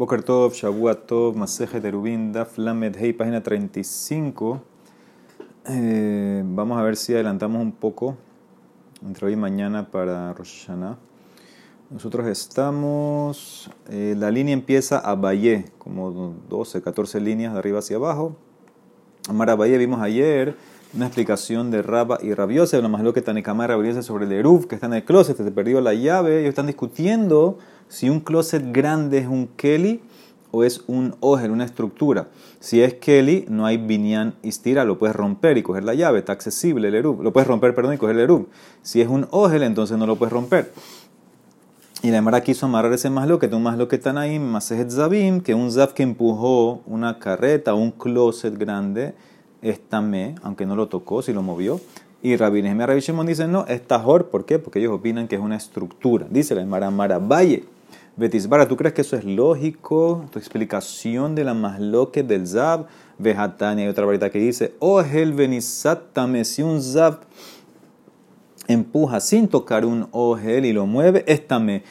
Boker Tov, Shavuot Tov, Maseje Terubin, Daf Lamed Hei, página 35. Eh, vamos a ver si adelantamos un poco entre hoy y mañana para Rosh. Nosotros estamos, eh, la línea empieza a Valle, como 12, 14 líneas de arriba hacia abajo. Amar Valle vimos ayer una explicación de Raba y Rabiosa, una más lo que Tanekama Rabiosa sobre el Eruv, que está en el closet, se perdió la llave, ellos están discutiendo si un closet grande es un Kelly o es un Ogel, una estructura. Si es Kelly, no hay binyan istira, lo puedes romper y coger la llave, está accesible el Eruv. Lo puedes romper, perdón, y coger el Eruv. Si es un Ogel, entonces no lo puedes romper. Y la Mara quiso amarrar ese maslo que un maslo que están ahí, Masejet Zabim, que un Zab que empujó una carreta, un closet grande, es tamé, aunque no lo tocó, si lo movió. Y Rabbi Nehemiah Rabbi Shimon dicen, no, es tajor, ¿por qué? Porque ellos opinan que es una estructura. Dice la Mara Mara Valle. Betisbara, ¿tú crees que eso es lógico? Tu explicación de la masloque del Zab. Vejatania, hay otra varita que dice, oh, el benizatame, si un Zab empuja sin tocar un ogel y lo mueve, estame.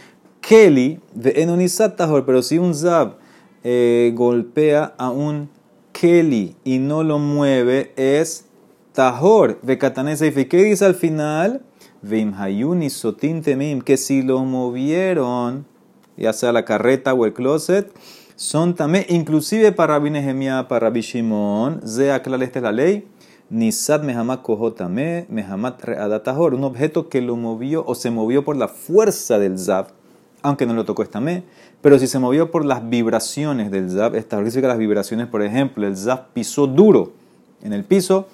Keli de enonizat tajor, pero si un Zab eh, golpea a un Keli y no lo mueve, es Tahor. Vekatanesa y ¿qué dice al final? Vim hayuni sotin temim, que si lo movieron, ya sea la carreta o el closet, son también, inclusive para Rabbi para Rabbi Shimon, Zea esta es la ley, Nisad mehamat kohotame, mehamat readatahor, un objeto que lo movió o se movió por la fuerza del zab, aunque no lo tocó esta me, pero si se movió por las vibraciones del zab, establece que las vibraciones, por ejemplo, el zab pisó duro en el piso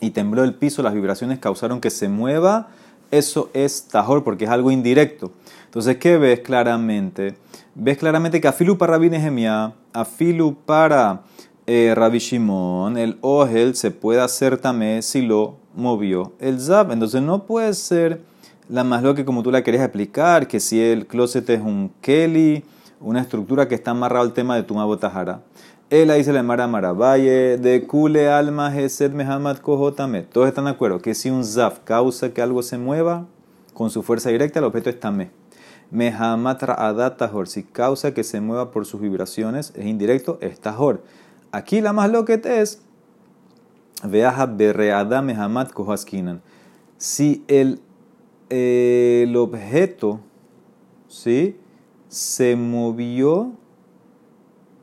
y tembló el piso, las vibraciones causaron que se mueva, eso es tajor porque es algo indirecto. Entonces, ¿qué ves claramente? Ves claramente que afilu para Rabbi Nehemiah, afilu para eh, Rabbi Shimon, el ogel se puede hacer también si lo movió el zab. Entonces, no puede ser la más lo que como tú la querías explicar, que si el closet es un keli, una estructura que está amarrado al tema de tu Tajara. Él dice la Mara Maravalle, de Kule Alma Gesed Mehamad Kohotame. Todos están de acuerdo que si un zaf causa que algo se mueva con su fuerza directa, el objeto es tamé. Mehamad Ra'adatahor, si causa que se mueva por sus vibraciones, es indirecto, es tahor. Aquí la más lo que es, Veaja Berreada Mehamad Kohaskinan. Si el, el objeto, ¿sí? Se movió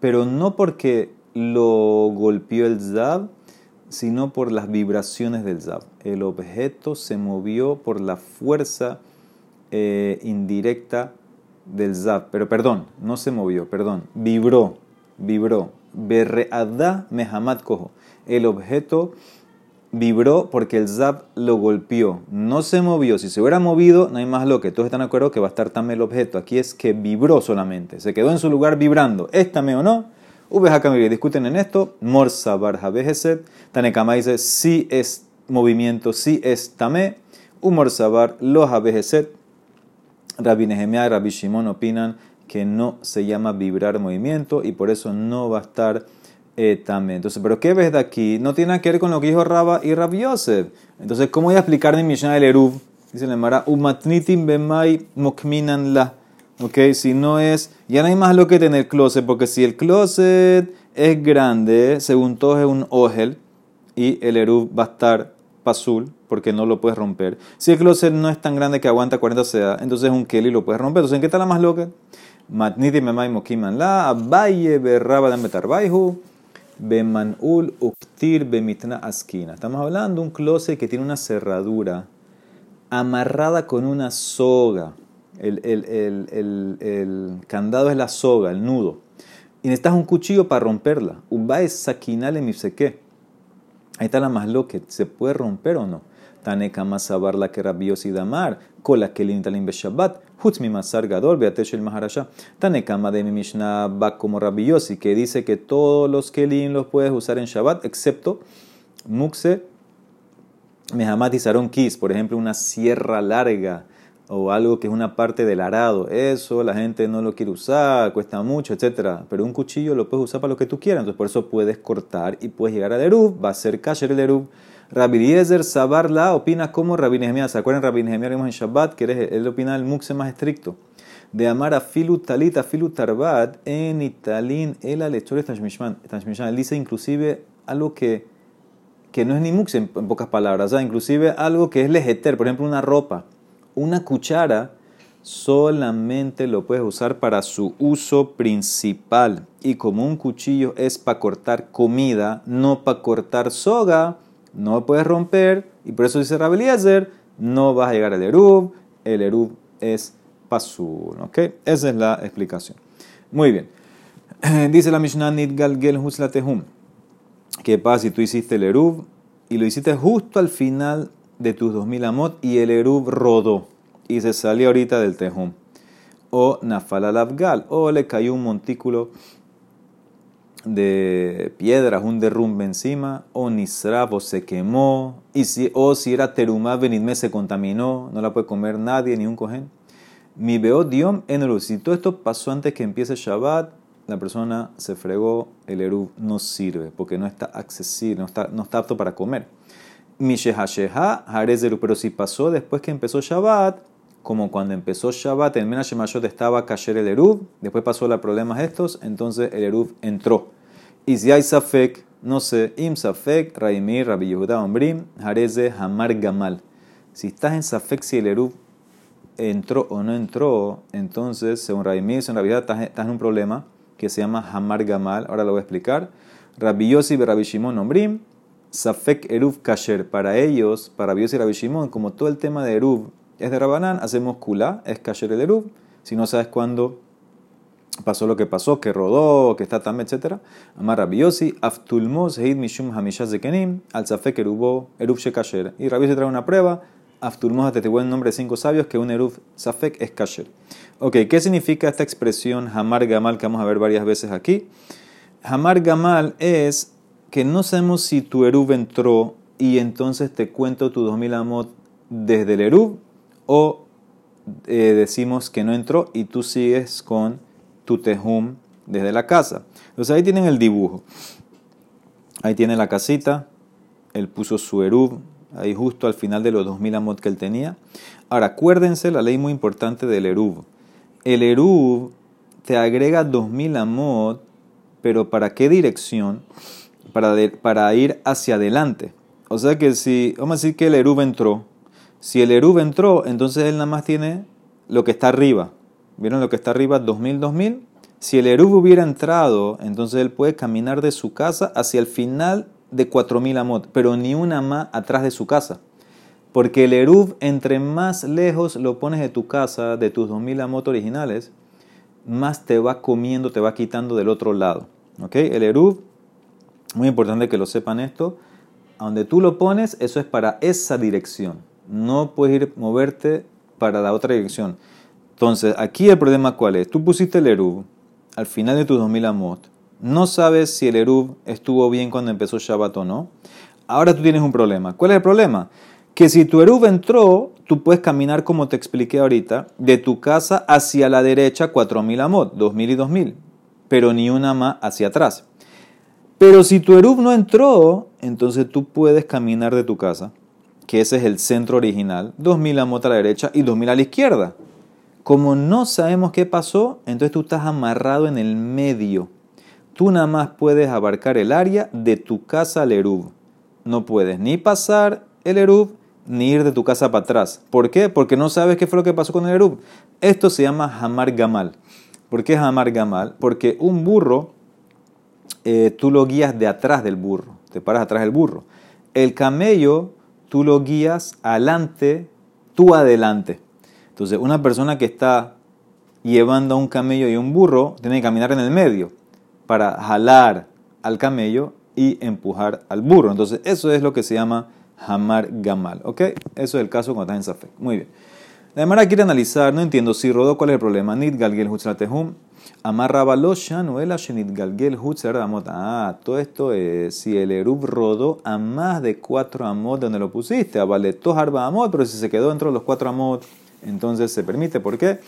pero no porque lo golpeó el Zab, sino por las vibraciones del Zab. El objeto se movió por la fuerza eh, indirecta del Zab. Pero perdón, no se movió, perdón, vibró, vibró. Berreadá mehamad cojo. El objeto vibró porque el Zab lo golpeó. No se movió. Si se hubiera movido, no hay más lo que. Todos están de acuerdo que va a estar también el objeto. Aquí es que vibró solamente. Se quedó en su lugar vibrando. ¿Estame o no? Ubejakamiri discuten en esto. Morsa barjabejeset. Tanekama dice si es movimiento, si es tamé. Umorsabar lo jabejeset. Rabbi Nehemiah y Rabbi Shimon opinan que no se llama vibrar movimiento y por eso no va a estar también. Entonces, ¿pero qué ves de aquí? No tiene que ver con lo que dijo Rabba y Rabbi Yosef. Entonces, ¿cómo voy a explicar en Mishnah el Eruv? Dice la Mara, umatnitim bemai mokminan la. Ok, si no es, ya no hay más lo que tener closet, porque si el closet es grande, según todo es un ogel, y el Eruv va a estar pasul, porque no lo puedes romper. Si el closet no es tan grande que aguanta 40 seda, entonces es un Kelly lo puedes romper. Entonces, ¿en qué está la más loca? Matnitim bemai mokminan la, abaye berraba dan betarbaihu. Bemanul uktir bemitna askina. Estamos hablando de un closet que tiene una cerradura amarrada con una soga. El, el, el, el, candado es la soga, el nudo. Y necesitas un cuchillo para romperla. Ubae sakinale mifseke. Ahí está la más loca. ¿Se puede romper o no? Taneka masabar la que rabios y damar. Kola que lintalim Shabbat. Hutz mi masar gadol, beatesh el maharasha. Tanekama de mi Mishnah va como rabiosi, que dice que todos los kelim los puedes usar en Shabbat, excepto mukse, mehamat y kis, por ejemplo, una sierra larga o algo que es una parte del arado. Eso la gente no lo quiere usar, cuesta mucho, etc. Pero un cuchillo lo puedes usar para lo que tú quieras. Entonces, por eso puedes cortar y puedes llegar al Eruv. Va a ser kasher el Eruv. Rabbi Eliezer Sabarla opina como Rabbi Nehemiah. ¿Se acuerdan Rabbi Nehemiah en Shabbat? Que él opina el mukse más estricto. de amar a filu talit, en italín, el alechor tashmishman. Él dice inclusive algo que, que no es ni mux en, pocas palabras, o inclusive algo que es lejeter, por ejemplo, una ropa, una cuchara, solamente lo puedes usar para su uso principal. Y como un cuchillo es para cortar comida, no para cortar soga, no puedes romper. Y por eso dice Rabeliezer, no vas a llegar al Erub. El Erub es pasul. ¿Ok? Esa es la explicación. Muy bien. Dice la Mishnah Nidgal Gel Tehum. ¿Qué pasa si tú hiciste el Erub y lo hiciste justo al final de tus 2000 amot y el Erub rodó y se salió ahorita del Tehum? O Nafal Abgal, o le cayó un montículo de piedras, un derrumbe encima, o Nisravo se quemó, y si, o si era Terumá Benidme se contaminó, no la puede comer nadie, ni un cojén. Mi veo diom en el Si todo esto pasó antes que empiece Shabbat, la persona se fregó, el Eruv no sirve, porque no está accesible, no está, no está apto para comer. Mi Sheha Sheha, pero si pasó después que empezó Shabbat, como cuando empezó Shabbat, en Menashemashot estaba Kasher el Eruv, después pasó los problemas estos, entonces el Eruv entró. Y si hay Safek, no sé, Im Safek, Raimir, Rabbi Yehuda Ombrim, Jareze, Hamar Gamal. Si estás en Safek, si el Eruv entró o no entró, entonces, según Raimir, según Rabbi estás, estás en un problema que se llama Hamar Gamal. Ahora lo voy a explicar. Rabbi Yossi Rabbi Shimon Ombrim, Safek Eruv Kasher. Para ellos, para Rabbi Yossi Rabbi Shimon, como todo el tema de Eruv es de Rabanán, hacemos Kula, es Kasher el Eruv. Si no sabes cuándo pasó lo que pasó, que rodó, que está tam, etc. Amar Rabiosi, Aftulmos, Heid Mishum Hamishaz Zekenim, Al Safek Erubo, Erub Shekasher. Y Rabiosi trae una prueba, Aftulmos, te el nombre de cinco sabios, que un Erub Safek es Kasher. Ok, ¿qué significa esta expresión Hamar Gamal que vamos a ver varias veces aquí? Hamar Gamal es que no sabemos si tu Erub entró y entonces te cuento tu 2000 amot desde el Erub o eh, decimos que no entró y tú sigues con tu tejum desde la casa. Entonces ahí tienen el dibujo. Ahí tiene la casita. Él puso su erub ahí justo al final de los 2000 amot que él tenía. Ahora, acuérdense la ley muy importante del erub. El erub te agrega 2000 amot, pero ¿para qué dirección? Para, para ir hacia adelante. O sea que si, vamos a decir que el erub entró. Si el erub entró, entonces él nada más tiene lo que está arriba. ¿Vieron lo que está arriba? 2000, 2000. Si el Eruv hubiera entrado, entonces él puede caminar de su casa hacia el final de 4000 amot, pero ni una más atrás de su casa. Porque el Eruv, entre más lejos lo pones de tu casa, de tus 2000 amot originales, más te va comiendo, te va quitando del otro lado. ¿Ok? El Eruv, muy importante que lo sepan esto, a donde tú lo pones, eso es para esa dirección. No puedes ir moverte para la otra dirección. Entonces, aquí el problema cuál es? Tú pusiste el Erub al final de tus 2000 amot. No sabes si el Erub estuvo bien cuando empezó Shabbat o no. Ahora tú tienes un problema. ¿Cuál es el problema? Que si tu Erub entró, tú puedes caminar como te expliqué ahorita, de tu casa hacia la derecha 4000 amot, 2000 y 2000, pero ni una más hacia atrás. Pero si tu Erub no entró, entonces tú puedes caminar de tu casa, que ese es el centro original, 2000 amot a la derecha y 2000 a la izquierda. Como no sabemos qué pasó, entonces tú estás amarrado en el medio. Tú nada más puedes abarcar el área de tu casa al Erub. No puedes ni pasar el Erub ni ir de tu casa para atrás. ¿Por qué? Porque no sabes qué fue lo que pasó con el Erub. Esto se llama Hamar Gamal. ¿Por qué Hamar Gamal? Porque un burro, eh, tú lo guías de atrás del burro. Te paras atrás del burro. El camello, tú lo guías adelante, tú adelante. Entonces, una persona que está llevando a un camello y un burro tiene que caminar en el medio para jalar al camello y empujar al burro. Entonces, eso es lo que se llama Hamar Gamal. ¿Ok? Eso es el caso cuando estás en Safek. Muy bien. La manera quiere analizar, no entiendo si rodó, ¿cuál es el problema? Nid galgel hutzratehum. Amarraba noela shenit galgel amot. Ah, todo esto es si el erub rodó a más de cuatro amot donde lo pusiste. Vale harba amot, pero si se quedó dentro de los cuatro amot entonces se permite. ¿Por qué?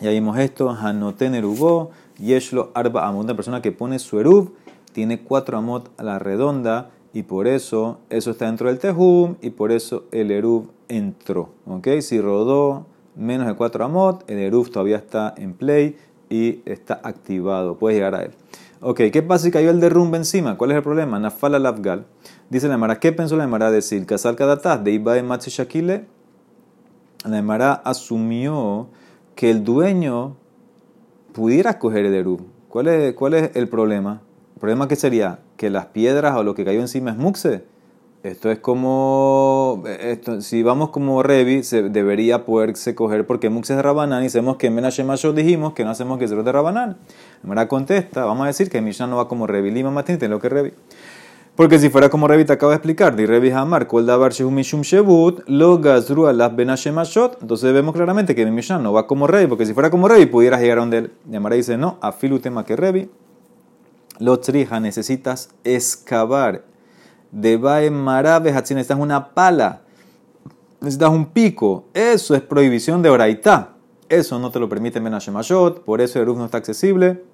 Ya vimos esto, Hanoten Erubó, Yeshlo Arba Amot, una persona que pone su Erub, tiene cuatro Amot a la redonda, y por eso eso está dentro del Tehum, y por eso el Erub entró. ¿Ok? Si rodó menos de 4 amot, el Eruv todavía está en play y está activado, puedes llegar a él. Ok, ¿qué pasa si cayó el derrumbe encima? ¿Cuál es el problema? Nafala Lavgal. Dice la Mara, ¿qué pensó la Mara decir? Casal Kadatas, de Iba de Shakile. La Mara asumió que el dueño pudiera coger el Eruv. ¿Cuál es, ¿Cuál es el problema? El problema que sería que las piedras o lo que cayó encima es muxe. Esto es como, esto, si vamos como Revi, se debería poderse coger porque Mux es Rabanán y sabemos que en Menashe dijimos que no hacemos que sea de Rabanán. Mara contesta, vamos a decir que Mishnah no va como Revi, Lima Matin, lo que Revi. Porque si fuera como Revi te acabo de explicar, de Revi Hamar, Kol Davar Shehu Mishum Shebut, Lo Gazru Alaf Benashemashot, entonces vemos claramente que Mishnah no va como Revi, porque si fuera como Revi pudieras llegar a donde él. Y Amara dice, no, afilu tema que Revi, lo trija, necesitas excavar de Bae Marabe necesitas una pala, necesitas un pico. Eso es prohibición de Oraitá. Eso no te lo permite Menashemashot, por eso Eruv no está accesible.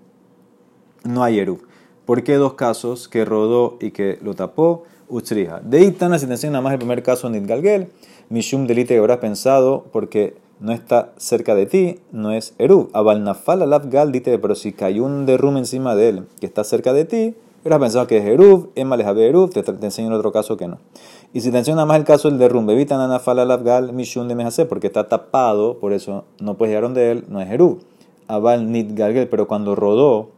No hay Eruv. ¿Por qué dos casos que rodó y que lo tapó? Utsrija. De Itana, si te enseña nada más el primer caso en Galgel, Mishum delite que habrás pensado porque no está cerca de ti, no es Eruv. Abal Nafal Alav Gal, dite, pero si cayó un derrumbe encima de él que está cerca de ti, Hubieras pensado que es Eruv, Emma les Eruv, te, te enseño en otro caso que no. Y si te enseño nada más el caso del derrumbe, evita nana fala lavgal mishun de mejase, porque está tapado, por eso no puedes llegar donde él, no es Eruv. Abal nit galgel, pero cuando rodó,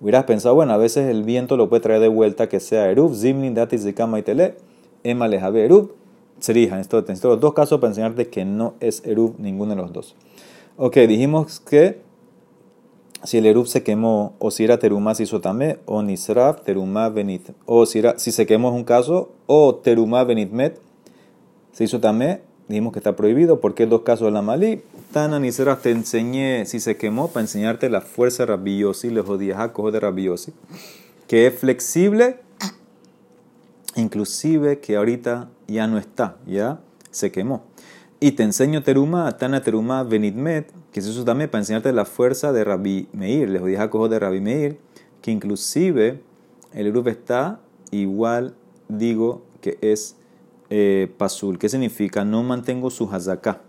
hubieras pensado, bueno, a veces el viento lo puede traer de vuelta que sea Eruv, zimni datis de kama y tele, Emma les Eruv, serija. Esto, los dos casos para enseñarte que no es Eruv ninguno de los dos. Ok, dijimos que si el Eruv se quemó, o si era terumá se hizo tamé, o nisraf terumá benit, o si, era, si se quemó es un caso, o terumá benitmet se hizo tamé, dijimos que está prohibido, porque dos casos de la malí. Tana nisraf te enseñé si se quemó para enseñarte la fuerza rabiosi, le jodía de rabiosi, que es flexible, inclusive que ahorita ya no está, ya se quemó. Y te enseño terumá, tana terumá benitmet, que es eso también para enseñarte la fuerza de Rabbi Meir, les dije a de Rabbi Meir, que inclusive el Eruv está igual, digo, que es eh, pasul. ¿Qué significa? No mantengo su hazaká.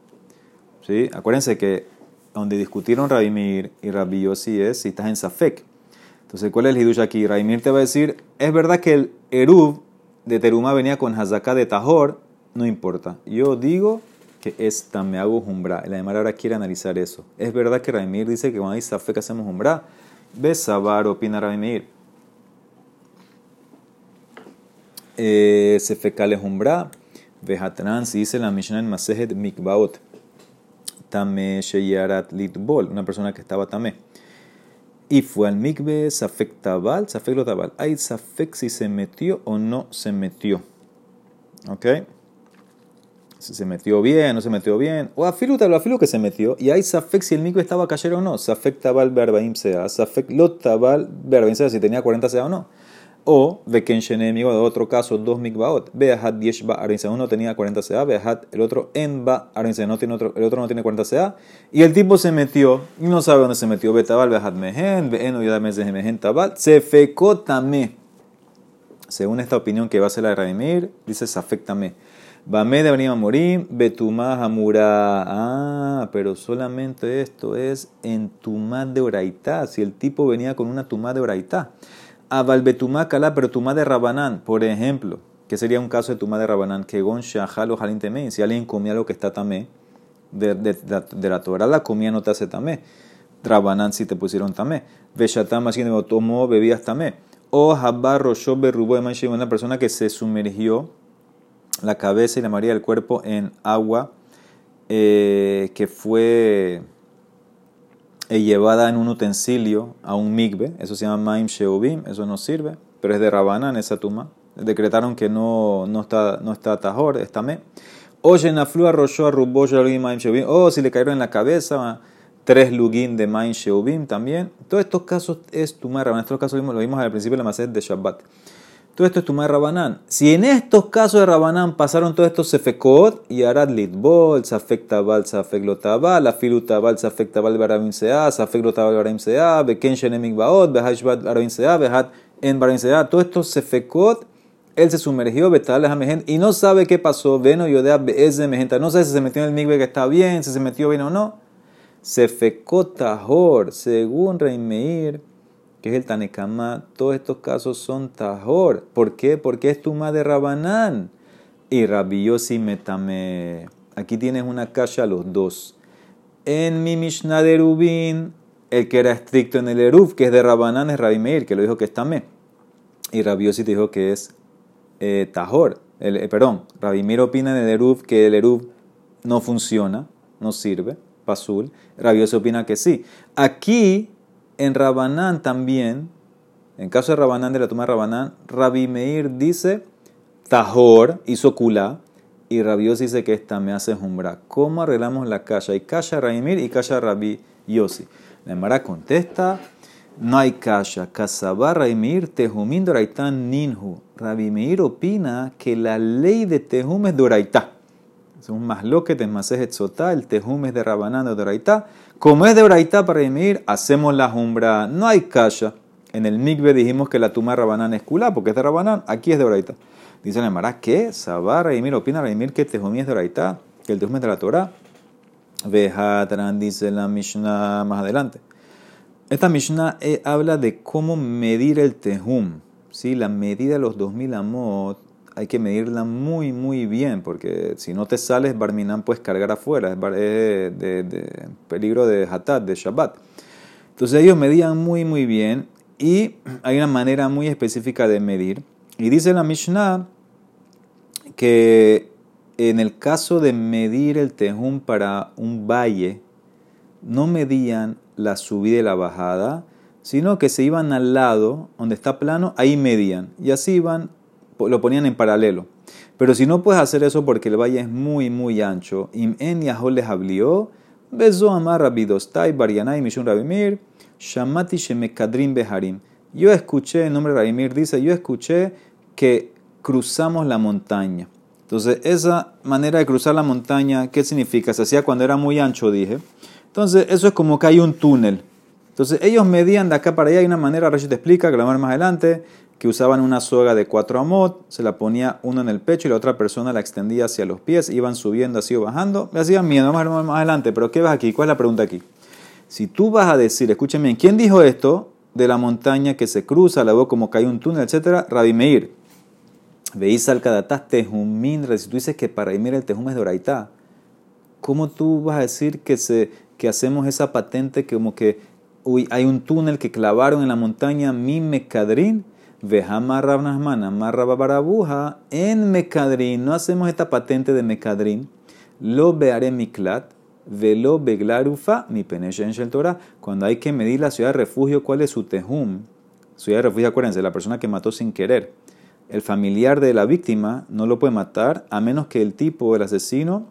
¿Sí? Acuérdense que donde discutieron Rabbi Meir y Rabbi Yossi es si estás en Safek. Entonces, ¿cuál es el hidush aquí? Rabbi Meir te va a decir, es verdad que el Eruv de Teruma venía con hazaká de Tahor, no importa. Yo digo que es tameago jumbra. La Demara ahora quiere analizar eso. Es verdad que Raimir dice que cuando hay safe que hacemos jumbra. Ve Sabar, opina Raimir. Eh, se fecale jumbra. Vejatran, si dice la Mishnah en Masejet Mikbaot. Tame Sheyarat Litbol, una persona que estaba tame. Y fue al mikve, safek tabal, safek lo tabal. Hay safek si se metió o no se metió. ¿Ok? si se metió bien, no se metió bien, o afilu tal afilu que se metió, y hay safek si el micro estaba cayero o no, safek tabal berbaim sea, safek lot tabal berbaim sea, si tenía 40 sea o no. O veken enemigo de otro caso, dos mikvaot, beahat diesh ba arinse, uno tenía 40 sea, beahat el otro en ba arinse, no tiene otro, el otro no tiene 40 sea, y el tipo se metió, y no sabe dónde se metió, betabal, beahat mehen, beeno yadamez mehen tabal, se fecó tamé. Según esta opinión que va a ser la de Radimir, dice safek tamé. Bame de venir a morir, Betumá Hamura. Ah, pero solamente esto es en Tumá de Oraitá. Si el tipo venía con una Tumá de Oraitá. Abal Betumá Kalá, pero Tumá de Rabanán, por ejemplo. que sería un caso de Tumá de Rabanán? Que Gon Shahalo Halin Si alguien comía lo que está tamé, de, de, la Torah la comía no te hace tamé. Rabanán si te pusieron tamé. Veshatam así tomó bebías tamé. O Habarro Shobe Rubo de una persona que se sumergió la cabeza y la mayoría del cuerpo en agua eh, que fue eh, llevada en un utensilio a un migbe, eso se llama maim sheobim, eso no sirve, pero es de rabana en esa tumba. Decretaron que no, no está, no está tajor, está me. Oye, naflua rosho maim sheobim, o si le cayeron en la cabeza, tres lugin de maim sheobim también. Todos estos casos es tumá rabana, estos casos lo vimos al principio de la macet de Shabbat. Todo esto es Tumá de Rabanán. Si en estos casos de Rabanán pasaron todos estos Sefekot, y Arad Litbol, Safek Tabal, Safek Lotabal, Afilu Tabal, Safek Tabal Barabim Sea, Safek Lotabal Barabim Sea, Beken Shenemik Baot, Behashbat Barabim Sea, Behat En Barabim Sea, todos estos Sefekot él se sumergió, y no sabe qué pasó, veno yodea ese mejenta, no sabe si se metió en el migbe que está bien, si se metió bien o no. Se fecó tajor, según Reimeir, es el Tanekama, todos estos casos son tajor. ¿Por qué? Porque es tuma de Rabanán. Y Rabiosi metame. Aquí tienes una calle a los dos. En mi Mishnah de Rubín, el que era estricto en el Eruv, que es de Rabanán, es Rabbi Meir, que lo dijo que es tamé. Y Rabiosi dijo que es eh, Tajor. El, eh, perdón, Rabbi Meir opina en el Eruv que el Eruv no funciona, no sirve, pasul. Rabiosi opina que sí. Aquí, en Rabanán también, en caso de Rabanán, de la toma de Rabanán, Rabbi Meir dice Tajor, hizo Kula, y Rabiosi dice que esta me hace jumbra. ¿Cómo arreglamos la calle? Hay calle Rabbi Meir y calle Rabbi Yossi. La Emara contesta, no hay kasha. Kasabá Meir Tejumín Doraitán Ninhu. Rabbi Meir opina que la ley de Tejum es Doraitá. Es un más lo que te etzotá, el Tejum es de Rabanán de Doraitá. Como es de Doraitá para Meir, hacemos la jumbra. No hay kasha. En el Mikve dijimos que la tuma Rabanán es culá, porque es de Rabanán, aquí es de Doraitá. Dice la Emara, ¿qué? Sabá Meir opina Meir que Tejumí es de Doraitá, que el Tejum es de la Torah. Vehatran dice la Mishnah más adelante. Esta Mishnah eh, habla de cómo medir el Tehum. ¿sí? La medida de los 2000 amot hay que medirla muy, muy bien, porque si no te sales, Barminan puedes cargar afuera, es de, peligro de Hatat, de Shabbat. Entonces ellos medían muy, muy bien y hay una manera muy específica de medir. Y dice la Mishnah que en el caso de medir el tejum para un valle, no medían la subida y la bajada, sino que se iban al lado, donde está plano, ahí medían. Y así iban, lo ponían en paralelo. Pero si no puedes hacer eso porque el valle es muy, muy ancho, im en les hablió, beso amar rabidostai barianai mishun rabimir, shamati shemekadrim beharim. Yo escuché, el nombre de Rabimir dice, yo escuché que cruzamos la montaña. Entonces, esa manera de cruzar la montaña, ¿qué significa? Se hacía cuando era muy ancho, dije. Entonces, eso es como que hay un túnel. Entonces, ellos medían de acá para allá. Hay una manera, Rashid te explica, vamos más adelante, que usaban una soga de cuatro amot, se la ponía uno en el pecho y la otra persona la extendía hacia los pies, iban subiendo así o bajando. Me hacían miedo, a ver más adelante. Pero, ¿qué ves aquí? ¿Cuál es la pregunta aquí? Si tú vas a decir, escúcheme, ¿quién dijo esto de la montaña que se cruza, luego como que hay un túnel, etcétera? Rabbi Meir. Veis al Kadatá Tejumín, si tú dices que para ir el Tejum es de Oraitá, ¿cómo tú vas a decir que, se, que hacemos esa patente como que uy, hay un túnel que clavaron en la montaña mi Mecadrín? Vejama Marra Barabuja, en Mecadrín, no hacemos esta patente de Mecadrín, lo vearé miklat, velo beglarufa, mi peneshen shel Torah. Cuando hay que medir la ciudad de refugio, ¿cuál es su tejum? Ciudad de refugio, acuérdense, la persona que mató sin querer el familiar de la víctima no lo puede matar a menos que el tipo, el asesino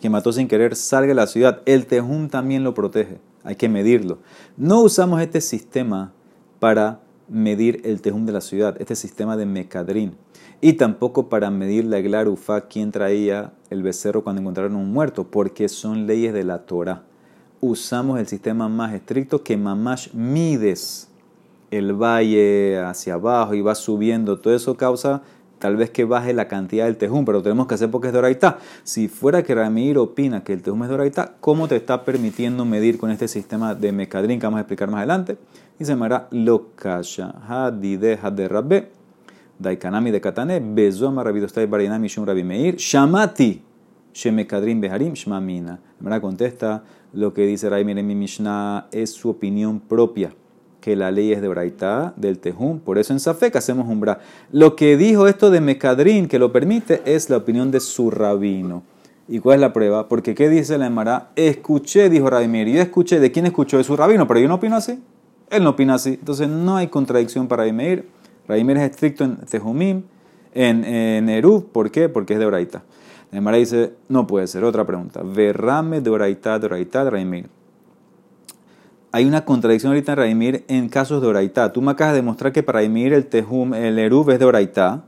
que mató sin querer, salga de la ciudad. El tejum también lo protege. Hay que medirlo. No usamos este sistema para medir el tejum de la ciudad, este sistema de mecadrín. Y tampoco para medir la eglarufa, quien traía el becerro cuando encontraron un muerto, porque son leyes de la Torah. Usamos el sistema más estricto que mamash mides el valle hacia abajo y va subiendo, todo eso causa tal vez que baje la cantidad del tejum, pero tenemos que hacer porque es doraitá. Si fuera que Ramir opina que el tejum es doraitá, ¿cómo te está permitiendo medir con este sistema de mecadrín que vamos a explicar más adelante? Y se llamará lokasha hadide de rabbe daikanami de katane bezoma rabidostai barinami shum rabi meir shamati shemekadrin beharim shmamina. La contesta lo que dice Raimir en mi Mishnah es su opinión propia que la ley es de Braitá, del Tejum. Por eso en Safek hacemos umbra. Lo que dijo esto de Mecadrín, que lo permite, es la opinión de su rabino. ¿Y cuál es la prueba? Porque ¿qué dice la Emara? Escuché, dijo Rabimir, yo escuché, ¿de quién escuchó? De su rabino, pero yo no opino así. Él no opina así. Entonces no hay contradicción para Rabimir. Rabimir es estricto en Tejumim, en, en ¿Por qué? Porque es de Braitá. La Emara dice, no puede ser. Otra pregunta. Verrame de Braitá, de Braitá, de hay una contradicción ahorita en Raimir en casos de Oraitá. Tú me acabas de demostrar que para Raimir el Tejum, el Eruv es de Oraitá,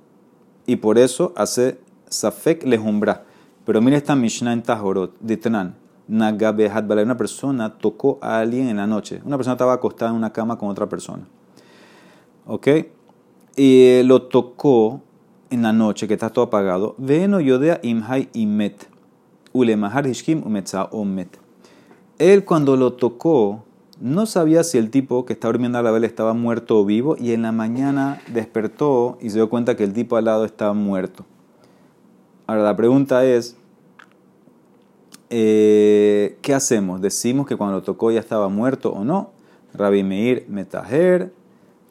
y por eso hace Safek lejumbra. Pero mira esta Mishnah en Tajorot, de Tenan. Una persona tocó a alguien en la noche. Una persona estaba acostada en una cama con otra persona. ¿Ok? Y lo tocó en la noche, que está todo apagado, veno yodea imhai imet, ulemahar hishkim umetza omet. Él cuando lo tocó, no sabía si el tipo que estaba durmiendo a la vela estaba muerto o vivo, y en la mañana despertó y se dio cuenta que el tipo al lado estaba muerto. Ahora la pregunta es, eh, ¿qué hacemos? ¿Decimos que cuando lo tocó ya estaba muerto o no? Rabbi Meir metaher,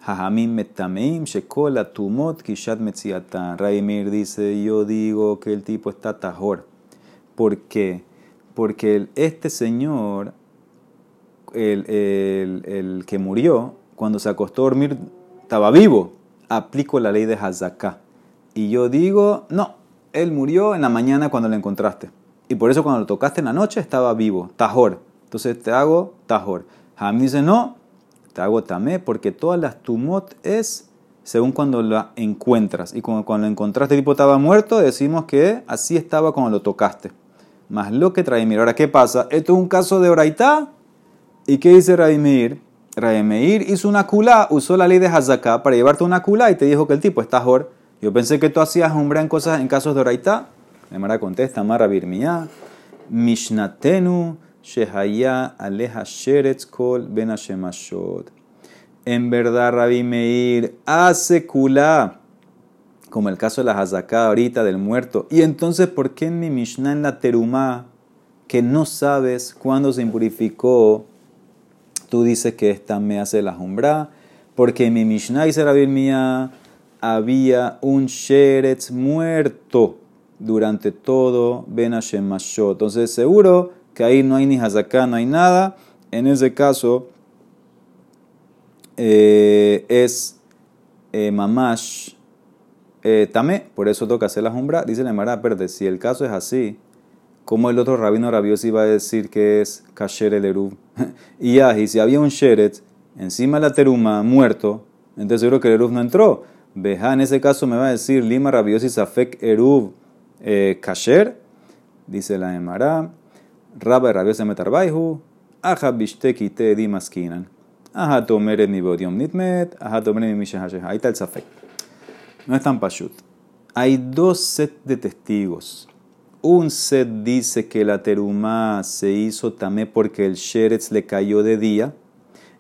Hajamim metameim, shekola tumot kishat metziatan. Rabbi Meir dice, yo digo que el tipo está tajor. ¿Por qué? Porque este señor, el, que murió, cuando se acostó a dormir, estaba vivo. Aplico la ley de Hazaká. Y yo digo, no, él murió en la mañana cuando lo encontraste. Y por eso cuando lo tocaste en la noche estaba vivo, tajor. Entonces te hago tajor. Ham dice, no, te hago tamé, porque todas las tumot es según cuando la encuentras. Y cuando, cuando lo encontraste, el tipo estaba muerto, decimos que así estaba cuando lo tocaste. Más lo que trae Ahora, ¿qué pasa? Esto es un caso de Oraitá. ¿Y qué dice Raimir? Raimir hizo una culá, usó la ley de Hazaká para llevarte una culá y te dijo que el tipo está tajor. Yo pensé que tú hacías umbra en cosas en casos de Oraitá. Emara contesta, Mara Birmiyah, Mishnatenu, Shehaya, Aleja Sheretz Kol, Ben Hashemashot. En verdad, Rabbi Meir hace kulá, como el caso de la Hazaká ahorita del muerto. Y entonces, ¿por qué en mi Mishnah en la Terumá, que no sabes cuándo se impurificó, tú dices que esta me hace la jumbra? Porque en mi Mishnah dice Rabbi Mía, había un Sheretz muerto durante todo Ben Hashem Entonces, seguro que ahí no hay ni Hazaká, no hay nada. En ese caso, eh, es eh, Mamash eh, Tamé, por eso toca hacer la jumbra. Dice la Mara, si el caso es así, ¿cómo el otro rabino rabioso iba a decir que es Kasher el Eruv? y y si había un Sheret encima de la teruma muerto, entonces seguro que el Eruv no entró. Veja, en ese caso me va a decir Lima rabiosi Safek Eruv eh, kasher, dice la Emara, Rabba Rabia Metarbaihu, Aja Bishteki Te Di Maskinan, Aja Tomere mi Bodium Nitmet, Aja Tomere mi Ahí está el Safek. No es tan pashut. Hay dos sets de testigos. Un set dice que la terumá se hizo tamé porque el sheretz le cayó de día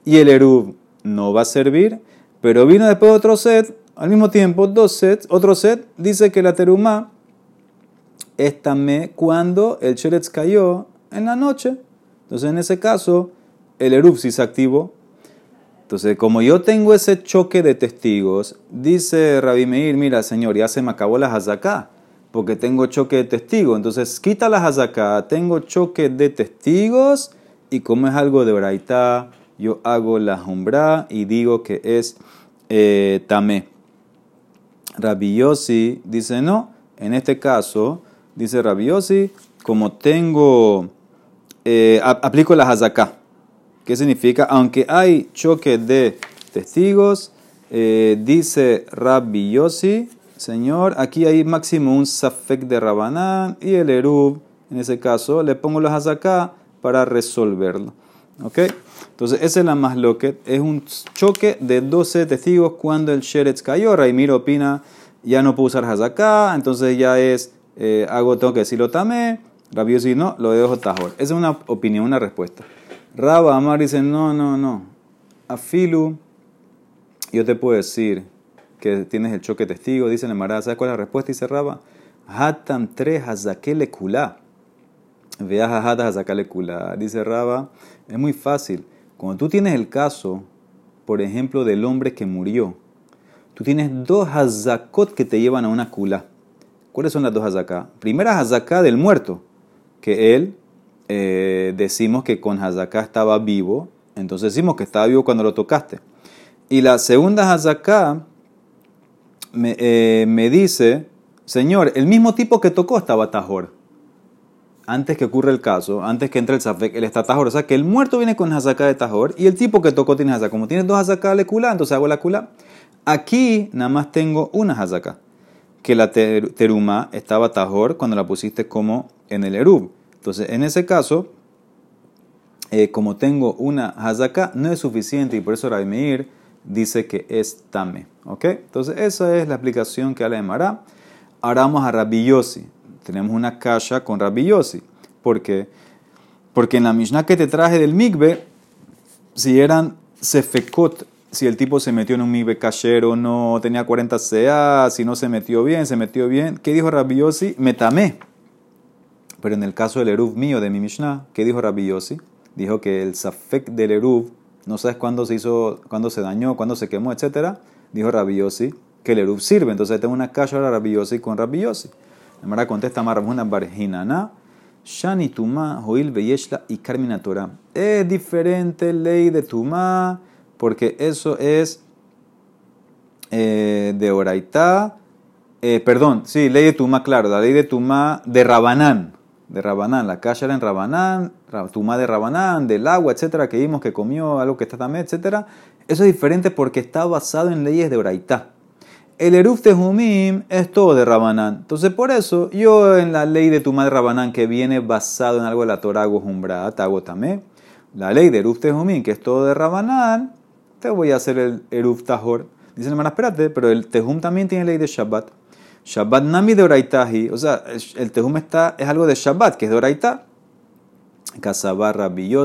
y el erub no va a servir, pero vino después otro set, al mismo tiempo dos sets, otro set dice que la terumá esta me cuando el Sheretz cayó en la noche. Entonces, en ese caso, el Eruv sí se activó. Entonces, como yo tengo ese choque de testigos, dice Rabbi Meir, mira, señor, ya se me acabó la hazaká, porque tengo choque de testigos. Entonces, quita la hazaká, tengo choque de testigos, y como es algo de oraitá, yo hago la jumbra y digo que es eh, tamé. Rabbi Yossi dice, no, en este caso, dice Rabiosi, como tengo, eh, aplico la hazaká. ¿Qué significa? Aunque hay choque de testigos, eh, dice Rabbi Señor, aquí hay máximo un safek de Rabanán y el Erub, en ese caso, le pongo la hazaká para resolverlo. ¿Ok? Entonces, esa es la más loquet. Es un choque de 12 testigos cuando el Sheretz cayó. Raimir opina, ya no puedo usar hazaká, entonces ya es eh, hago, tengo que decirlo tamé, Rabbi si no, lo dejo tajor. Esa es una opinión, una respuesta. Raba Amar dice, no, no, no. Afilu, yo te puedo decir que tienes el choque testigo, dice la Mara, ¿sabes cuál es la respuesta? Dice Raba, Hatam tre hazakele kula. Vea hajata hazakele kula. Dice Raba, es muy fácil. Cuando tú tienes el caso, por ejemplo, del hombre que murió, tú tienes dos hazakot que te llevan a una kula. ¿Cuáles son las dos hazaká? Primera hazaká del muerto, que él eh, decimos que con hazaká estaba vivo, entonces decimos que estaba vivo cuando lo tocaste. Y la segunda hazaká me, eh, me, dice, Señor, el mismo tipo que tocó estaba tajor. Antes que ocurra el caso, antes que entre el safek, él está tajor. O sea que el muerto viene con hazaká de tajor y el tipo que tocó tiene hazaká. Como tiene dos hazaká de kula, entonces hago la kula. Aquí nada más tengo una hazaká que la teruma estaba tajor cuando la pusiste como en el erub. Entonces, en ese caso, eh, como tengo una hazaká, no es suficiente y por eso Raimir dice que es tame. ¿Ok? Entonces, esa es la explicación que habla de Mará. Ahora vamos a Rabbi. Tenemos una caja con Rabbi Yossi. ¿Por qué? Porque en la Mishnah que te traje del Migbe, si eran sefekot, si el tipo se metió en un Migbe o no, tenía 40 CA, si no se metió bien, se metió bien. ¿Qué dijo Rabbi Yossi? Metame. Pero en el caso del Eruv mío, de mi Mishnah, ¿qué dijo Rabbi Yossi? Dijo que el Safek del Eruv, no sabes cuándo se hizo, cuándo se dañó, cuándo se quemó, etcétera. Dijo Rabbi Yossi que el Eruv sirve. Entonces tengo una caja ahora Rabbi Yossi con Rabbi Yossi. La Mara contesta Marmuna Barjinana. Shani Tuma, Joil Beyeshla y Carmina Torah. Es diferente ley de Tuma, porque eso es eh, de Oraitá. Eh, perdón, sí, ley de Tuma, claro, la ley de Tuma de Rabanán. De Rabanán, la era en Rabanán, Tuma de Rabanán, del agua, etcétera, que vimos que comió algo que está también, etcétera. Eso es diferente porque está basado en leyes de Oraitá el Eruf Tejumim es todo de Rabanán. Entonces, por eso, yo en la ley de tu madre Rabanán, que viene basado en algo de la Torah, hago Jumbrat, hago tamé. La ley de Eruf Tejumim, que es todo de Rabanán, te voy a hacer el Eruf Tahor. Dicen, hermana, espérate, pero el Tejum también tiene ley de Shabbat. Shabbat Nami de Oraitahi. O sea, el Tejum está, es algo de Shabbat, que es de Oraitá. Kasabar Rabbi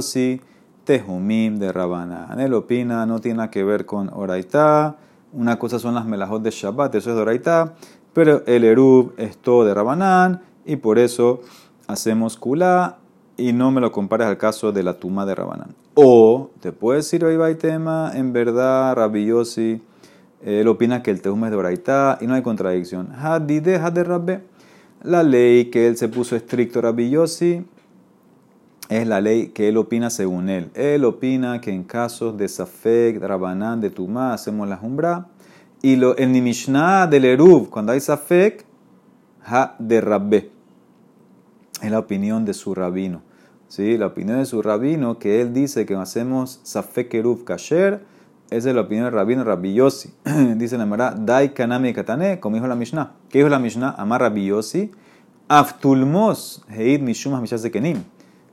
Tejumim de Rabanán. Él opina, no tiene que ver con Oraitá una cosa son las melajot de Shabbat, eso es Doraita, pero el Erub es todo de Rabanán y por eso hacemos Kula y no me lo compares al caso de la tuma de Rabanán. O te puedes decir, hoy tema, en verdad, Rabbi él opina que el Tehum es de Doraita y no hay contradicción. Hadide, de Rabbe. La ley que él se puso estricto, Rabbi es la ley que él opina según él. Él opina que en casos de Safek, Rabanán, de Tumá, hacemos la Jumbra. Y lo, el Mishnah del Eruv, cuando hay Safek, ha de Rabbe. Es la opinión de su rabino. ¿Sí? La opinión de su rabino, que él dice que hacemos Safek Eruv Kasher, esa es la opinión del rabino Rabbi Yossi. dice la Mara, Dai Kanami Katane, como dijo la Mishnah. ¿Qué dijo la Mishnah? Amar Rabbi Yossi, Aftulmos, Heid Mishumah Mishasekenim.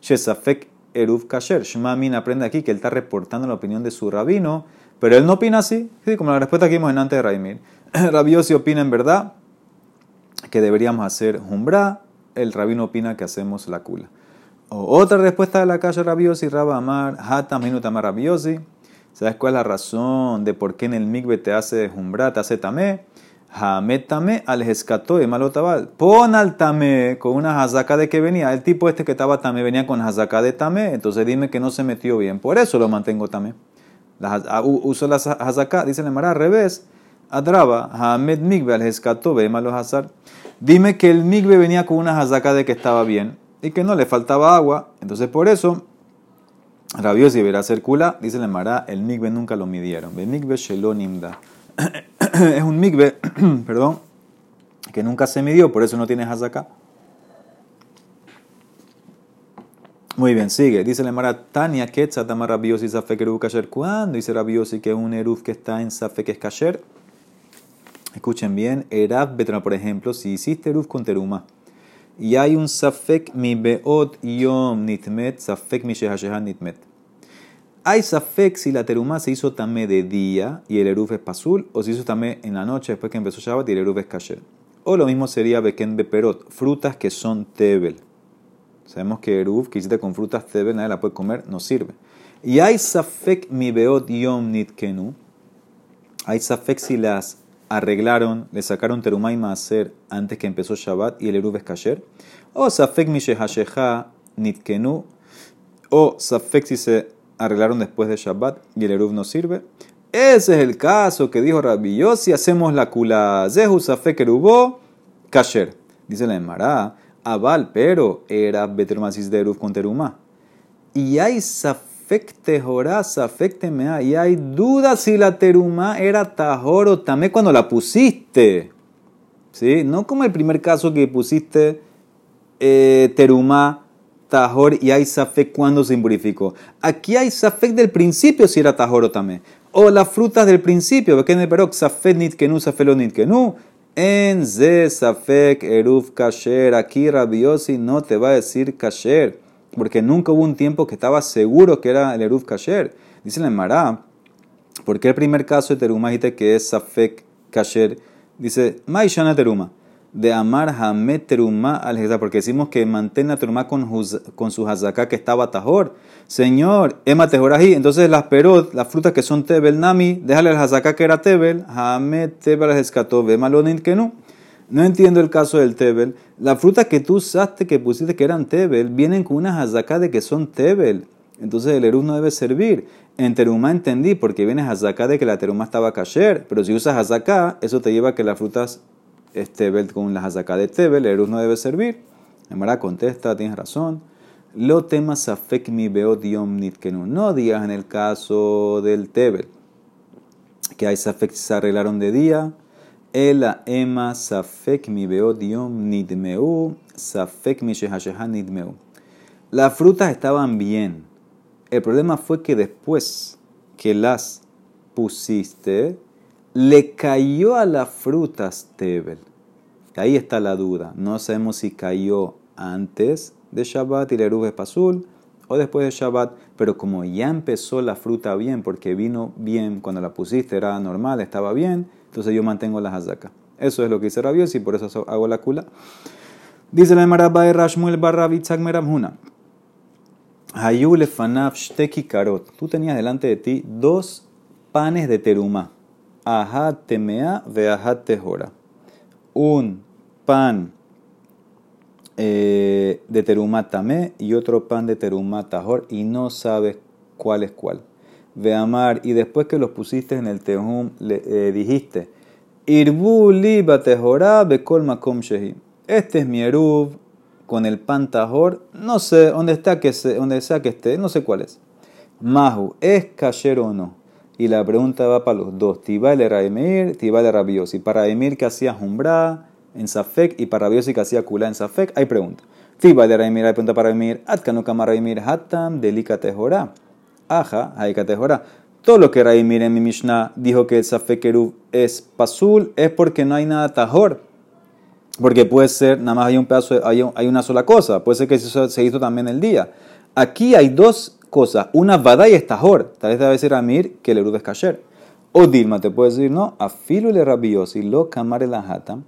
Shesafek Eruv Kasher. Shmamin aprende aquí que él está reportando la opinión de su rabino, pero él no opina así, ¿sí? como la respuesta que vimos en antes de Raimir. Rabiosi opina en verdad que deberíamos hacer Jumbra, el rabino opina que hacemos la kula. otra respuesta de la calle Rabiosi, Rabba Amar, Hatam Minutamar Rabiosi. ¿Sabes cuál es la razón de por qué en el migbe te hace Jumbra, te hace Tamé? Hametame al escató de malotabal. Pon al tame con una hazaca de que venía. El tipo este que estaba tame venía con hazaca de tame. Entonces dime que no se metió bien. Por eso lo mantengo tame. Ah, uso la hazaca, dice la Mara al revés. Adraba, Hamed migbe al escató de malo hazar. Dime que el migbe venía con una hazaca de que estaba bien y que no le faltaba agua. Entonces por eso, rabiosi verá circula, dice la Mara, el migbe nunca lo midieron. Migbe shelonimda. es un migbe, perdón, que nunca se midió, por eso no tiene hazaká. Muy bien, sigue. Dice la Mara Tania Ketzat Amar Rabiosi Safek Eruf Kasher. ¿Cuándo dice Rabiosi que un Eruf que está en Safek es Kasher? Escuchen bien. Eraf Betra, por ejemplo, si hiciste Eruf con Teruma y hay un Safek mi Beot Yom Nitmet, Safek mi Shehashehan Nitmet. Hay safek si la terumá se hizo tamé de día y el eruf es pasul, o se hizo tamé en la noche después que empezó Shabbat y el eruf es kasher. O lo mismo sería beken beperot, frutas que son tebel. Sabemos que eruf que hiciste con frutas tebel nadie la puede comer, no sirve. Y hay safek mi beot yom nitkenu. Hay safek si las arreglaron, le sacaron terumá y maaser antes que empezó Shabbat y el eruf es kasher. O safek mi shehasheha nitkenu. O safek si se arreglaron después de Shabbat y el Eruv no sirve. Ese es el caso que dijo Rabbi si hacemos la kula zehu safek erubó kasher. Dice la Emara, aval, pero era betermasis de Eruv con teruma. Y hay safek tejorá, safek temea, y hay dudas si la teruma era tajor o tamé cuando la pusiste. ¿Sí? No como el primer caso que pusiste eh, teruma tajor y hay safek cuando se impurificó. Aquí hay safek del principio si era tajor o tamé. O las frutas del principio, que en el perok safek nitkenu, safek nitkenu. En ze safek eruf kasher, aquí rabiosi no te va a decir kasher, porque nunca hubo un tiempo que estaba seguro que era el eruf kasher. Dice la Mará, ¿Por qué el primer caso de teruma dijiste que es safek kasher? Dice, maishana teruma de amar Hamet Terumá al porque decimos que mantén la Terumá con, con su hazaká que estaba tajor. Señor, Emma Tejorají, entonces las perot, las frutas que son Tebel Nami, déjale el hazaká que era Tebel, Hamet Tebel escató, ve malonin que no. No entiendo el caso del Tebel. Las frutas que tú usaste, que pusiste que eran Tebel, vienen con una hazaká de que son Tebel. Entonces el Eruz no debe servir. En Terumá entendí porque viene hazaká de que la Terumá estaba kasher, pero si usas hazaká, eso te lleva a que las frutas es Tebel con la hazaká de Tebel, el no debe servir. Emara contesta, tienes razón. Lo temas safek mi veo diom nitkenu. No digas en el caso del Tebel que hay safek se arreglaron de día. Ela ema safek mi veo diom nidmeu. Safek mi shehasheha nidmeu. Las frutas estaban bien. El problema fue que después que las pusiste, le cayó a las frutas Tebel. Ahí está la duda. No sabemos si cayó antes de Shabbat y la es pasul o después de Shabbat, pero como ya empezó la fruta bien, porque vino bien cuando la pusiste, era normal, estaba bien, entonces yo mantengo las hazakas. Eso es lo que dice Rabios y por eso hago la kula. Dice la Marabba de Rashmuel barra Bitzak Meramhuna. Hayule fanaf shteki karot. Tú tenías delante de ti dos panes de terumá. Ahat temea ve tehora. Un pan eh, de terumá tamé y otro pan de terumá tahor y no sabes cuál es cuál. Ve amar y después que los pusiste en el tehum le eh, dijiste Irbu bekol makom shehi. Este es mi eruv con el pan tahor. No sé dónde está que se, donde sea que esté, no sé cuál es. Mahu, ¿es kasher o no? Y la pregunta va para los dos. Tibale Raemir, Tibale Rabiosi. Para Emir que hacía Jumbra en Safek y para Rabiosi que hacía Kula en Safek, hay pregunta. Tibale Raemir, hay pregunta para Emir. Atkanu Raemir, Hatam, Delika Tejora. Aja, Haika Tejora. Todo lo que Raemir en mi Mishnah dijo que el Safek Erub es Pasul es porque no hay nada Tajor. Porque puede ser, nada más hay un pedazo, hay, una sola cosa. Puede ser que se, hizo también el día. Aquí hay dos cosas. Una vada y estajor. Tal vez debe decir Amir que el eruv es kasher. O Dilma te puede decir, no, afilu le rabiosi lo kamare la hata.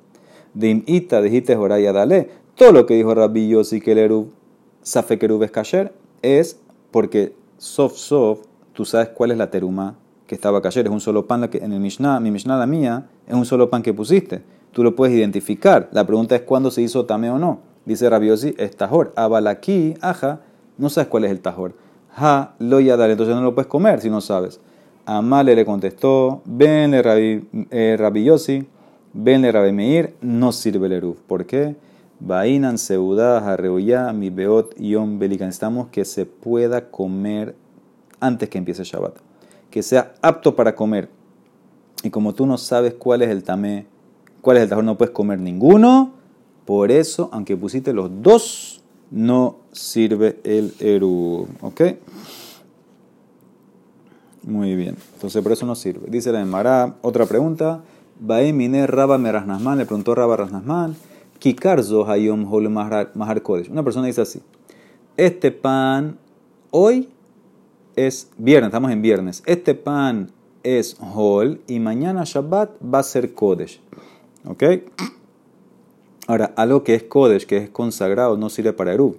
De imita dijiste joraya dale. Todo lo que dijo rabiosi que el eruv, safe que eruv es kasher, es porque sof sof, tú sabes cuál es la teruma que estaba kasher. Es un solo pan en el Mishnah, mi Mishnah la mía, es un solo pan que pusiste. Tú lo puedes identificar. La pregunta es cuándo se hizo tame o no. Dice rabiosi, es tajor. Abalaki, aja, no sabes cuál es el tajor ha lo yadar, entonces no lo puedes comer si no sabes. Amale le contestó, ven le rabi, eh, ven le rabi meir, no sirve el eruf. ¿Por qué? Bainan seudá, arreuya, mi beot, yom belican. Necesitamos que se pueda comer antes que empiece Shabbat. Que sea apto para comer. Y como tú no sabes cuál es el tamé, cuál es el tajor, no puedes comer ninguno. Por eso, aunque pusiste los dos, no sirve el Eru. ¿Ok? Muy bien. Entonces por eso no sirve. Dice la Emara, otra pregunta. Baemine Raba Merasnasman, le preguntó Raba Rasnasman. Kikarzo Hayom Hol Mahar Kodesh. Una persona dice así. Este pan hoy es viernes, estamos en viernes. Este pan es Hol y mañana Shabbat va a ser Kodesh. ¿Ok? Ahora, algo que es Kodesh, que es consagrado, no sirve para Eruv.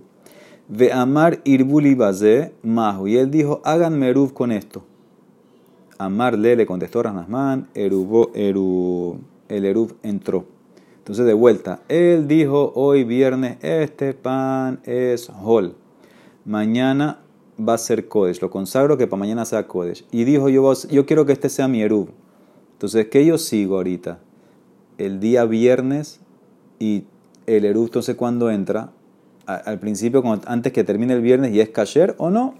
Ve amar irbuli baze mahu. Y él dijo, háganme Eruv con esto. Amarle le contestó Ranasman, Erubo, Eru, el Eruv entró. Entonces, de vuelta, él dijo, hoy viernes, este pan es Hol. Mañana va a ser Kodesh. Lo consagro que para mañana sea Kodesh. Y dijo, yo, yo quiero que este sea mi Eruv. Entonces, ¿qué yo sigo ahorita? El día viernes y el Eruv, entonces, cuando entra? al principio, antes que termine el viernes, y es kasher o no?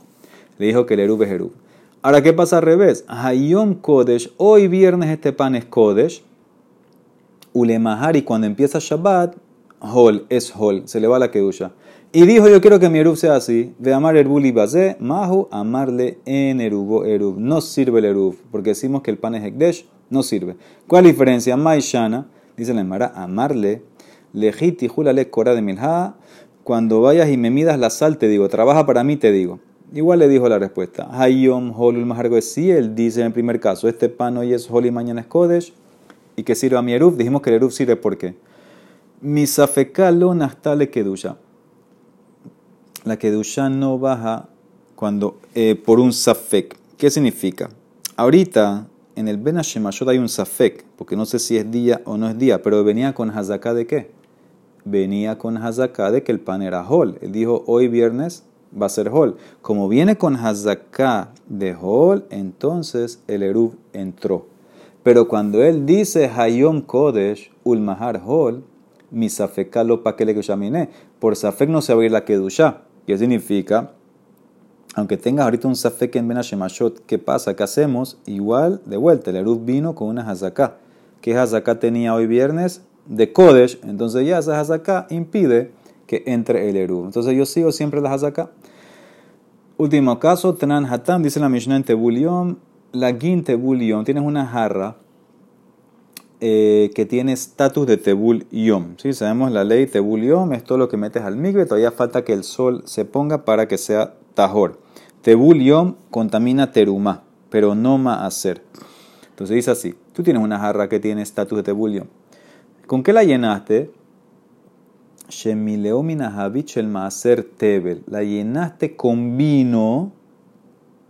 Le dijo que el Eruv es Eruv. Ahora, ¿qué pasa al revés? Hayom Kodesh, hoy viernes este pan es Kodesh. Ulemahar, y cuando empieza Shabbat, Hol, es Hol, se le va la kedusha. Y dijo, yo quiero que mi Eruv sea así. De amar Erbuli Bazé, Mahu, amarle en Eruv, Eruv. No sirve el Eruv, porque decimos que el pan es Ekdesh, no sirve. ¿Cuál diferencia? Maishana, dice la Emara, amarle Lejiti le cora de milha. Cuando vayas y me midas la sal, te digo, trabaja para mí, te digo. Igual le dijo la respuesta. Hayom Holul Mahargo sí, él dice en el primer caso, este pan hoy es Hol y mañana es Kodesh. ¿Y que sirve a mi Eruv? Dijimos que el Eruv sirve porque mi safekalo nastale kedusha. La kedusha no baja cuando eh, por un safek. ¿Qué significa? Ahorita en el Ben hay un safek, porque no sé si es día o no es día, pero venía con hazaká de qué? Venía con hazaká de que el pan era hol. Él dijo, hoy viernes va a ser hol. Como viene con hazaká de hol, entonces el eruv entró. Pero cuando él dice Hayom Kodesh Ulmahar Hol, mi que le Por safek no se va a ir la kedusha. ¿Qué significa? Aunque tengas ahorita un safek en Ben ¿qué pasa? ¿Qué hacemos? Igual, de vuelta, el Eruv vino con una hazaká. ¿Qué hazaká tenía hoy viernes? De Kodesh. Entonces ya esa hazaká impide que entre el Eruv. Entonces yo sigo siempre la hazaká. Último caso, Tenan Hatam, dice la Mishnah en la Gin Tebulion, tienes una jarra eh, que tiene estatus de Tebul Yom. ¿sí? Sabemos la ley Tebul Yom, es todo lo que metes al migre, todavía falta que el sol se ponga para que sea Tahor. Tebul Yom contamina Terumá, pero no Maaser. Entonces dice así, tú tienes una jarra que tiene estatus de Tebul Yom. ¿Con qué la llenaste? Shemileomina el Maaser Tebel. La llenaste con vino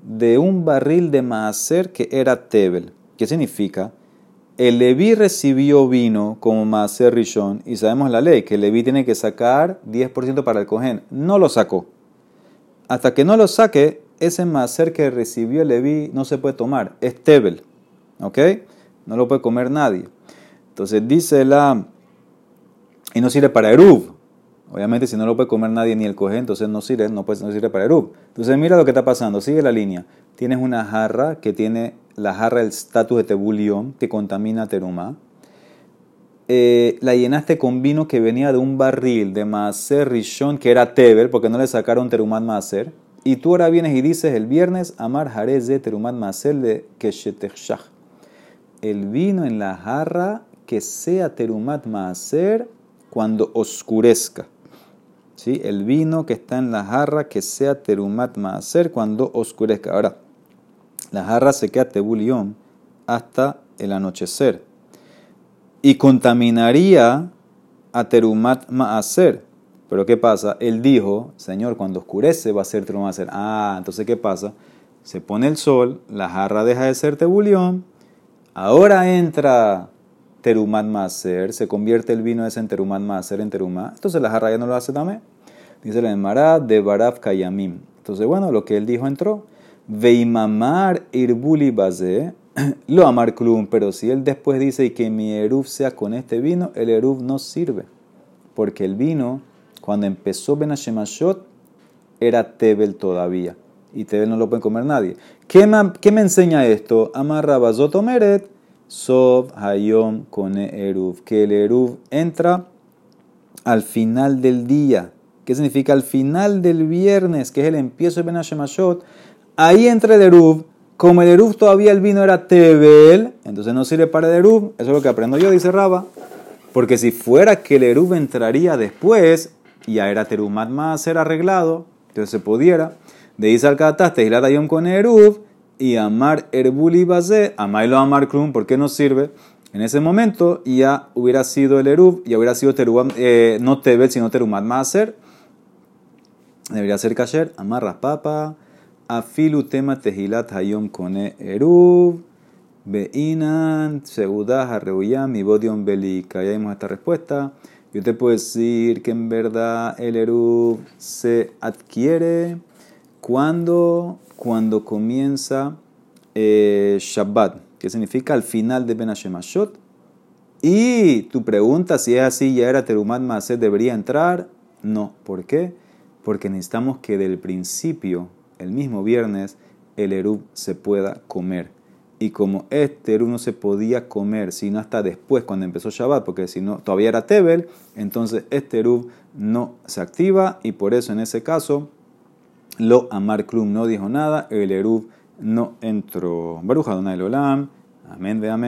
de un barril de Maaser que era Tebel. ¿Qué significa? el Leví recibió vino como Maaser Rishon y sabemos la ley que el Leví tiene que sacar 10% para el Cohen. No lo sacó. Hasta que no lo saque, ese Maaser que recibió el Leví no se puede tomar. Es Tebel. ¿Ok? No lo puede comer nadie. Entonces dice la. Y no sirve para Eruv. Obviamente, si no lo puede comer nadie ni el Cohen, entonces no sirve, no, puede, no sirve para Eruv. Entonces mira lo que está pasando. Sigue la línea. Tienes una jarra que tiene la jarra del estatus de tebulión que contamina teruma. Eh, la llenaste con vino que venía de un barril de Maaser Rishon que era Teber, porque no le sacaron terumat Maaser. Y tú ahora vienes y dices el viernes, Amar Jarez de terumat Maaser de Keshetechach. El vino en la jarra que sea terumat Maaser cuando oscurezca. ¿Sí? El vino que está en la jarra que sea terumat Maaser cuando oscurezca. Ahora, la jarra se queda tebulión hasta el anochecer y contaminaría a terumat maaser. Pero ¿qué pasa? Él dijo, Señor, cuando oscurece va a ser terumat maaser. Ah, entonces ¿qué pasa? Se pone el sol, la jarra deja de ser tebulión, ahora entra terumat maaser, se convierte el vino ese en terumat maaser, en terumat. Entonces la jarra ya no lo hace también. Dice la Emara de Baraf Kayamim. Entonces, bueno, lo que él dijo entró. Veimamar irbuli baze, lo amar klum, pero si él después dice que mi eruv sea con este vino, el eruv no sirve. Porque el vino, cuando empezó Ben era Tebel todavía. Y Tebel no lo puede comer nadie. ¿Qué me, qué me enseña esto? Amar rabazot omeret, sov hayom con eruv. Que el eruv entra al final del día. ¿Qué significa al final del viernes? Que es el empiezo de Ben Ahí entra el Eruv. Como el Eruv todavía el vino era Tebel, entonces no sirve para el Eruv. Eso es lo que aprendo yo, dice Raba. Porque si fuera que el Eruv entraría después, ya era Terumat más ser arreglado, entonces se pudiera. De Isal Kataste, Hilar Ayom con Eruv y Amar Erbuli Base, Amailo Amar Krum, ¿por qué no sirve? En ese momento ya hubiera sido el Eruv, ya hubiera sido Terumat, eh, no Tebel, sino Terumat Maser. Debería ser Kasher, Amar Papa. Afilu tema tehilat hayom kone eruv. Beinan, seudah, arreuyam y bodion belika. Ya vimos esta respuesta. Yo te puedo decir que en verdad el eruv se adquiere cuando, cuando comienza eh, Shabbat, que significa al final de Ben Hashemashot. Y tu pregunta, si es así, ya era Terumat Maset, ¿debería entrar? No. ¿Por qué? Porque necesitamos que del principio el mismo viernes el Erub se pueda comer. Y como este Erub no se podía comer sino hasta después, cuando empezó Shabbat, porque si no, todavía era Tebel, entonces este Erub no se activa y por eso en ese caso lo Amar Klum no dijo nada, el Erub no entró. Baruja Donai Olam, amén de amén.